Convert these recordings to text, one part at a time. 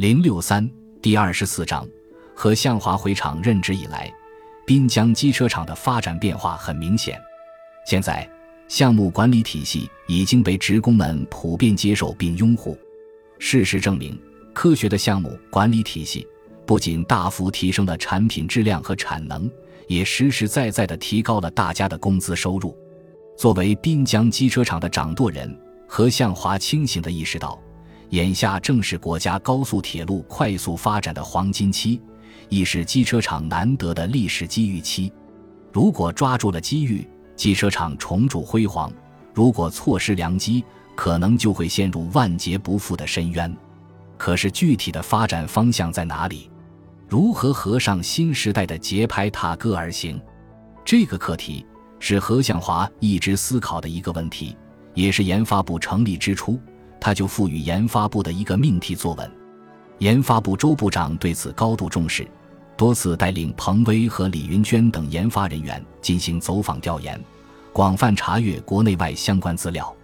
零六三第二十四章，和向华回厂任职以来，滨江机车厂的发展变化很明显。现在，项目管理体系已经被职工们普遍接受并拥护。事实证明，科学的项目管理体系不仅大幅提升了产品质量和产能，也实实在在地提高了大家的工资收入。作为滨江机车厂的掌舵人，何向华清醒地意识到，眼下正是国家高速铁路快速发展的黄金期，亦是机车厂难得的历史机遇期。如果抓住了机遇，机车厂重铸辉煌；如果错失良机，可能就会陷入万劫不复的深渊。可是具体的发展方向在哪里？如何合上新时代的节拍踏歌而行？这个课题是何向华一直思考的一个问题，也是研发部成立之初他就赋予研发部的一个命题作文。研发部周部长对此高度重视，多次带领彭威和李云娟等研发人员进行走访调研，广泛查阅国内外相关资料。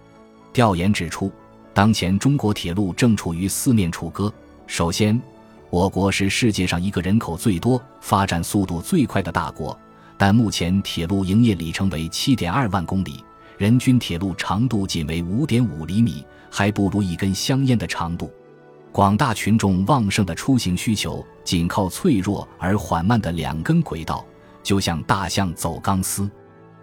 调研指出，当前中国铁路正处于四面楚歌。首先，我国是世界上一个人口最多、发展速度最快的大国，但目前铁路营业里程为七点二万公里，人均铁路长度仅为五点五厘米，还不如一根香烟的长度。广大群众旺盛的出行需求，仅靠脆弱而缓慢的两根轨道，就像大象走钢丝。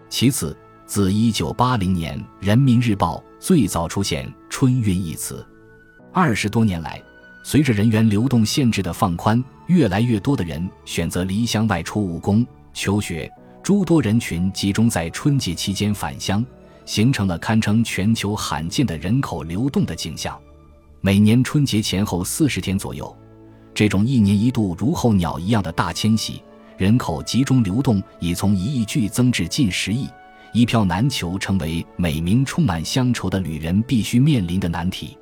其次，自一九八零年，《人民日报》最早出现“春运”一词。二十多年来，随着人员流动限制的放宽，越来越多的人选择离乡外出务工、求学，诸多人群集中在春节期间返乡，形成了堪称全球罕见的人口流动的景象。每年春节前后四十天左右，这种一年一度如候鸟一样的大迁徙，人口集中流动已从一亿剧增至近十亿。一票难求，成为每名充满乡愁的旅人必须面临的难题。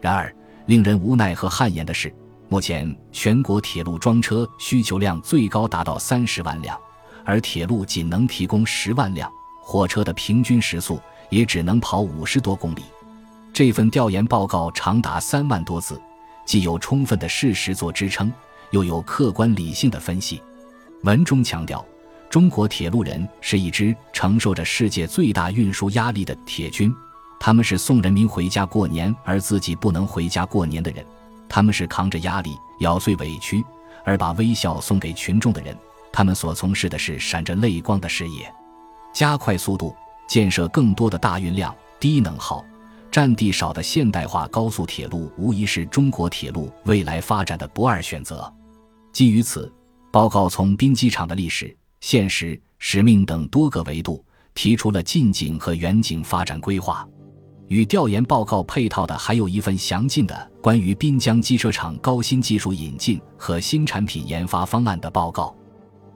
然而，令人无奈和汗颜的是，目前全国铁路装车需求量最高达到三十万辆，而铁路仅能提供十万辆，火车的平均时速也只能跑五十多公里。这份调研报告长达三万多字，既有充分的事实做支撑，又有客观理性的分析。文中强调。中国铁路人是一支承受着世界最大运输压力的铁军，他们是送人民回家过年而自己不能回家过年的人，他们是扛着压力、咬碎委屈而把微笑送给群众的人，他们所从事的是闪着泪光的事业。加快速度建设更多的大运量、低能耗、占地少的现代化高速铁路，无疑是中国铁路未来发展的不二选择。基于此，报告从滨机场的历史。现实、使命等多个维度，提出了近景和远景发展规划。与调研报告配套的还有一份详尽的关于滨江机车厂高新技术引进和新产品研发方案的报告，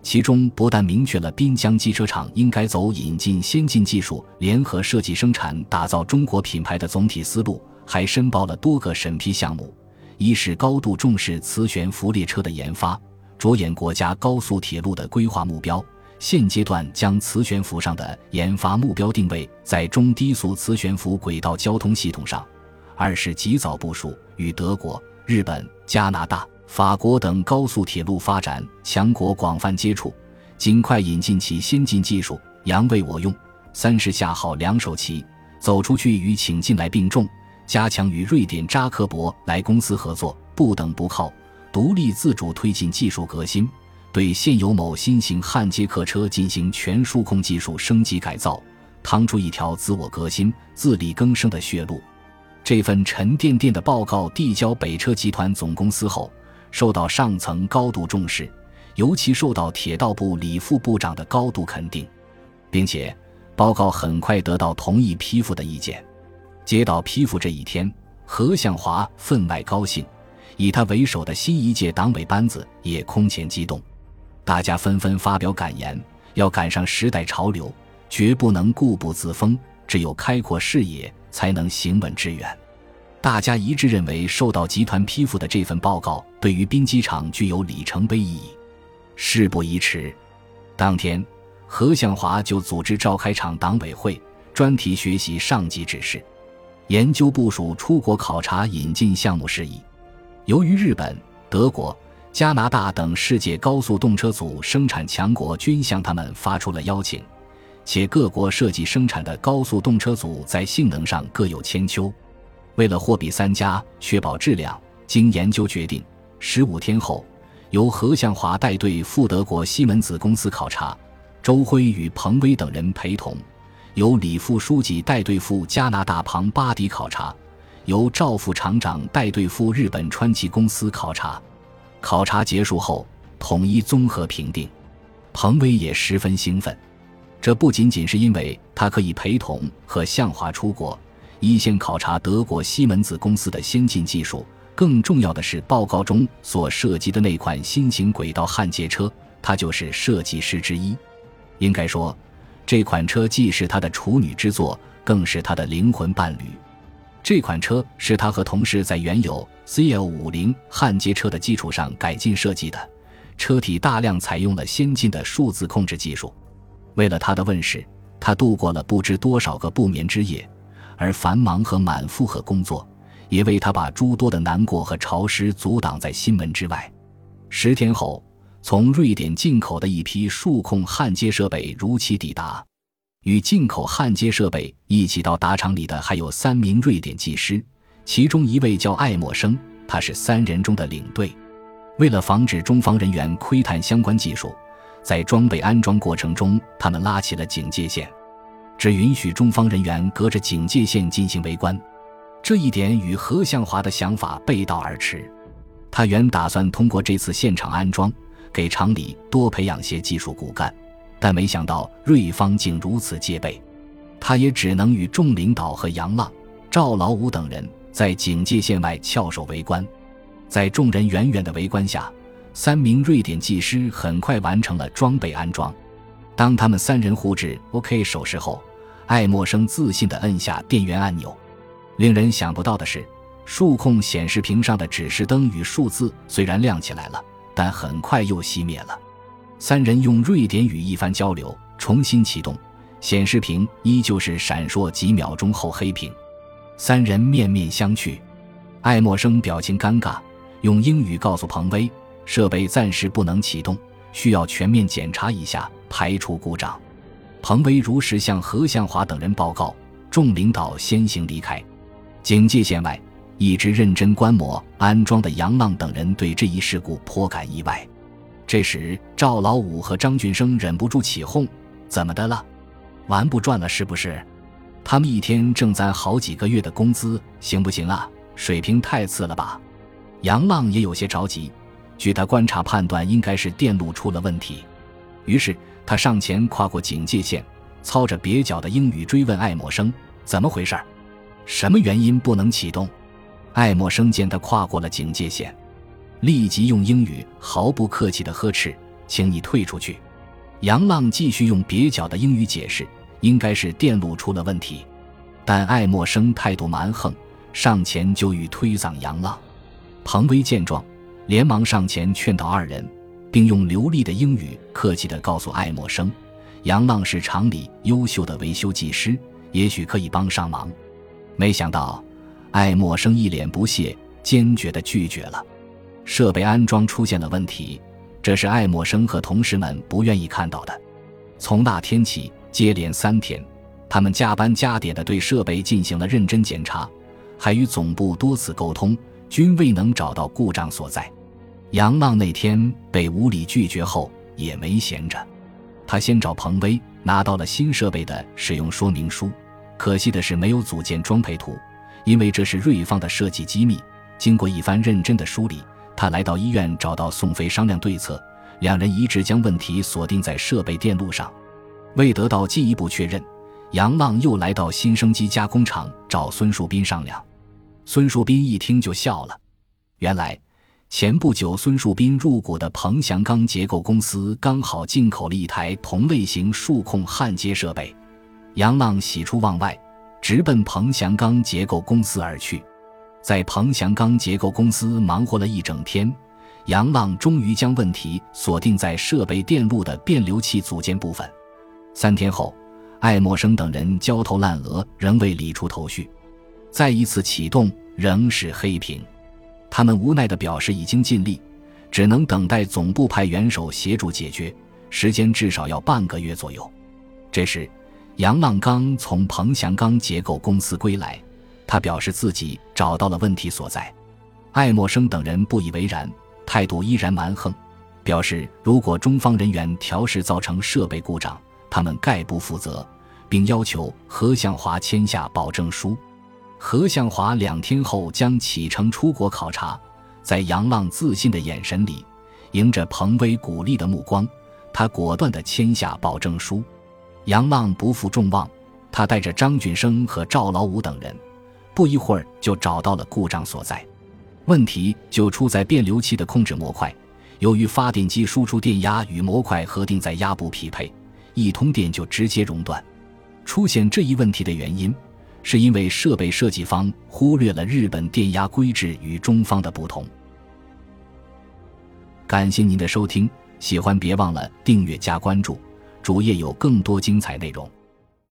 其中不但明确了滨江机车厂应该走引进先进技术、联合设计生产、打造中国品牌的总体思路，还申报了多个审批项目。一是高度重视磁悬浮列车的研发。着眼国家高速铁路的规划目标，现阶段将磁悬浮上的研发目标定位在中低速磁悬浮轨道交通系统上；二是及早部署与德国、日本、加拿大、法国等高速铁路发展强国广泛接触，尽快引进其先进技术，扬为我用；三是下好两手棋，走出去与请进来并重，加强与瑞典扎克伯莱公司合作，不等不靠。独立自主推进技术革新，对现有某新型焊接客车进行全数控技术升级改造，趟出一条自我革新、自力更生的血路。这份沉甸甸的报告递交北车集团总公司后，受到上层高度重视，尤其受到铁道部李副部长的高度肯定，并且报告很快得到同意批复的意见。接到批复这一天，何向华分外高兴。以他为首的新一届党委班子也空前激动，大家纷纷发表感言：要赶上时代潮流，绝不能固步自封，只有开阔视野，才能行稳致远。大家一致认为，受到集团批复的这份报告对于滨机场具有里程碑意义。事不宜迟，当天，何向华就组织召开厂党委会，专题学习上级指示，研究部署出国考察引进项目事宜。由于日本、德国、加拿大等世界高速动车组生产强国均向他们发出了邀请，且各国设计生产的高速动车组在性能上各有千秋，为了货比三家，确保质量，经研究决定，十五天后，由何向华带队赴德国西门子公司考察，周辉与彭威等人陪同，由李副书记带队赴加拿大庞巴迪考察。由赵副厂长带队赴日本川崎公司考察，考察结束后统一综合评定。彭威也十分兴奋，这不仅仅是因为他可以陪同和向华出国一线考察德国西门子公司的先进技术，更重要的是报告中所涉及的那款新型轨道焊接车，他就是设计师之一。应该说，这款车既是他的处女之作，更是他的灵魂伴侣。这款车是他和同事在原有 CL 五零焊接车的基础上改进设计的，车体大量采用了先进的数字控制技术。为了它的问世，他度过了不知多少个不眠之夜，而繁忙和满负荷工作也为他把诸多的难过和潮湿阻挡在心门之外。十天后，从瑞典进口的一批数控焊接设备如期抵达。与进口焊接设备一起到达厂里的还有三名瑞典技师，其中一位叫艾默生，他是三人中的领队。为了防止中方人员窥探相关技术，在装备安装过程中，他们拉起了警戒线，只允许中方人员隔着警戒线进行围观。这一点与何向华的想法背道而驰。他原打算通过这次现场安装，给厂里多培养些技术骨干。但没想到瑞方竟如此戒备，他也只能与众领导和杨浪、赵老五等人在警戒线外翘首围观。在众人远远的围观下，三名瑞典技师很快完成了装备安装。当他们三人互致 OK 手势后，艾默生自信地摁下电源按钮。令人想不到的是，数控显示屏上的指示灯与数字虽然亮起来了，但很快又熄灭了。三人用瑞典语一番交流，重新启动显示屏，依旧是闪烁几秒钟后黑屏。三人面面相觑，艾默生表情尴尬，用英语告诉彭威，设备暂时不能启动，需要全面检查一下，排除故障。彭威如实向何向华等人报告，众领导先行离开。警戒线外，一直认真观摩安装的杨浪等人对这一事故颇感意外。这时，赵老五和张俊生忍不住起哄：“怎么的了？玩不转了是不是？他们一天挣咱好几个月的工资，行不行啊？水平太次了吧？”杨浪也有些着急，据他观察判断，应该是电路出了问题。于是他上前跨过警戒线，操着蹩脚的英语追问艾默生：“怎么回事？什么原因不能启动？”艾默生见他跨过了警戒线。立即用英语毫不客气地呵斥：“请你退出去！”杨浪继续用蹩脚的英语解释：“应该是电路出了问题。”但艾默生态度蛮横，上前就欲推搡杨浪。彭威见状，连忙上前劝导二人，并用流利的英语客气地告诉艾默生：“杨浪是厂里优秀的维修技师，也许可以帮上忙。”没想到，艾默生一脸不屑，坚决地拒绝了。设备安装出现了问题，这是艾默生和同事们不愿意看到的。从那天起，接连三天，他们加班加点地对设备进行了认真检查，还与总部多次沟通，均未能找到故障所在。杨浪那天被无理拒绝后，也没闲着，他先找彭威拿到了新设备的使用说明书，可惜的是没有组件装配图，因为这是瑞方的设计机密。经过一番认真的梳理。他来到医院，找到宋飞商量对策，两人一致将问题锁定在设备电路上。未得到进一步确认，杨浪又来到新生机加工厂找孙树斌商量。孙树斌一听就笑了，原来前不久孙树斌入股的彭祥钢结构公司刚好进口了一台同类型数控焊接设备。杨浪喜出望外，直奔彭祥钢结构公司而去。在彭祥钢结构公司忙活了一整天，杨浪终于将问题锁定在设备电路的变流器组件部分。三天后，艾默生等人焦头烂额，仍未理出头绪。再一次启动，仍是黑屏。他们无奈地表示已经尽力，只能等待总部派元首协助解决，时间至少要半个月左右。这时，杨浪刚从彭祥钢结构公司归来，他表示自己找到了问题所在。艾默生等人不以为然，态度依然蛮横，表示如果中方人员调试造成设备故障，他们概不负责，并要求何向华签下保证书。何向华两天后将启程出国考察，在杨浪自信的眼神里，迎着彭威鼓励的目光，他果断地签下保证书。杨浪不负众望，他带着张俊生和赵老五等人，不一会儿就找到了故障所在。问题就出在变流器的控制模块，由于发电机输出电压与模块核定在压不匹配，一通电就直接熔断。出现这一问题的原因。是因为设备设计方忽略了日本电压规制与中方的不同。感谢您的收听，喜欢别忘了订阅加关注，主页有更多精彩内容。